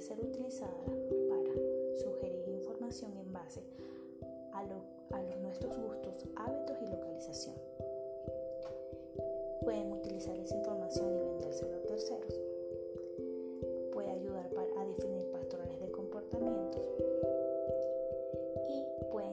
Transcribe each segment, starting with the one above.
ser utilizada para sugerir información en base a, a los nuestros gustos, hábitos y localización. Pueden utilizar esa información y vendérselo a terceros. Puede ayudar a definir patrones de comportamientos y pueden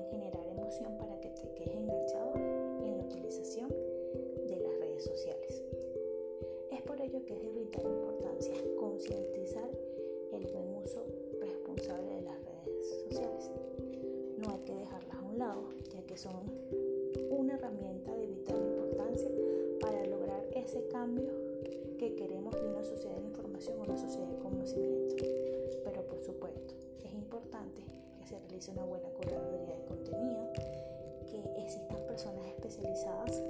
ya que son una herramienta de vital importancia para lograr ese cambio que queremos de una sociedad de la información a una sociedad de conocimiento. Pero por supuesto, es importante que se realice una buena curaduría de contenido, que existan personas especializadas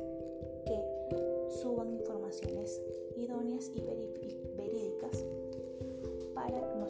que suban informaciones idóneas y verídicas para no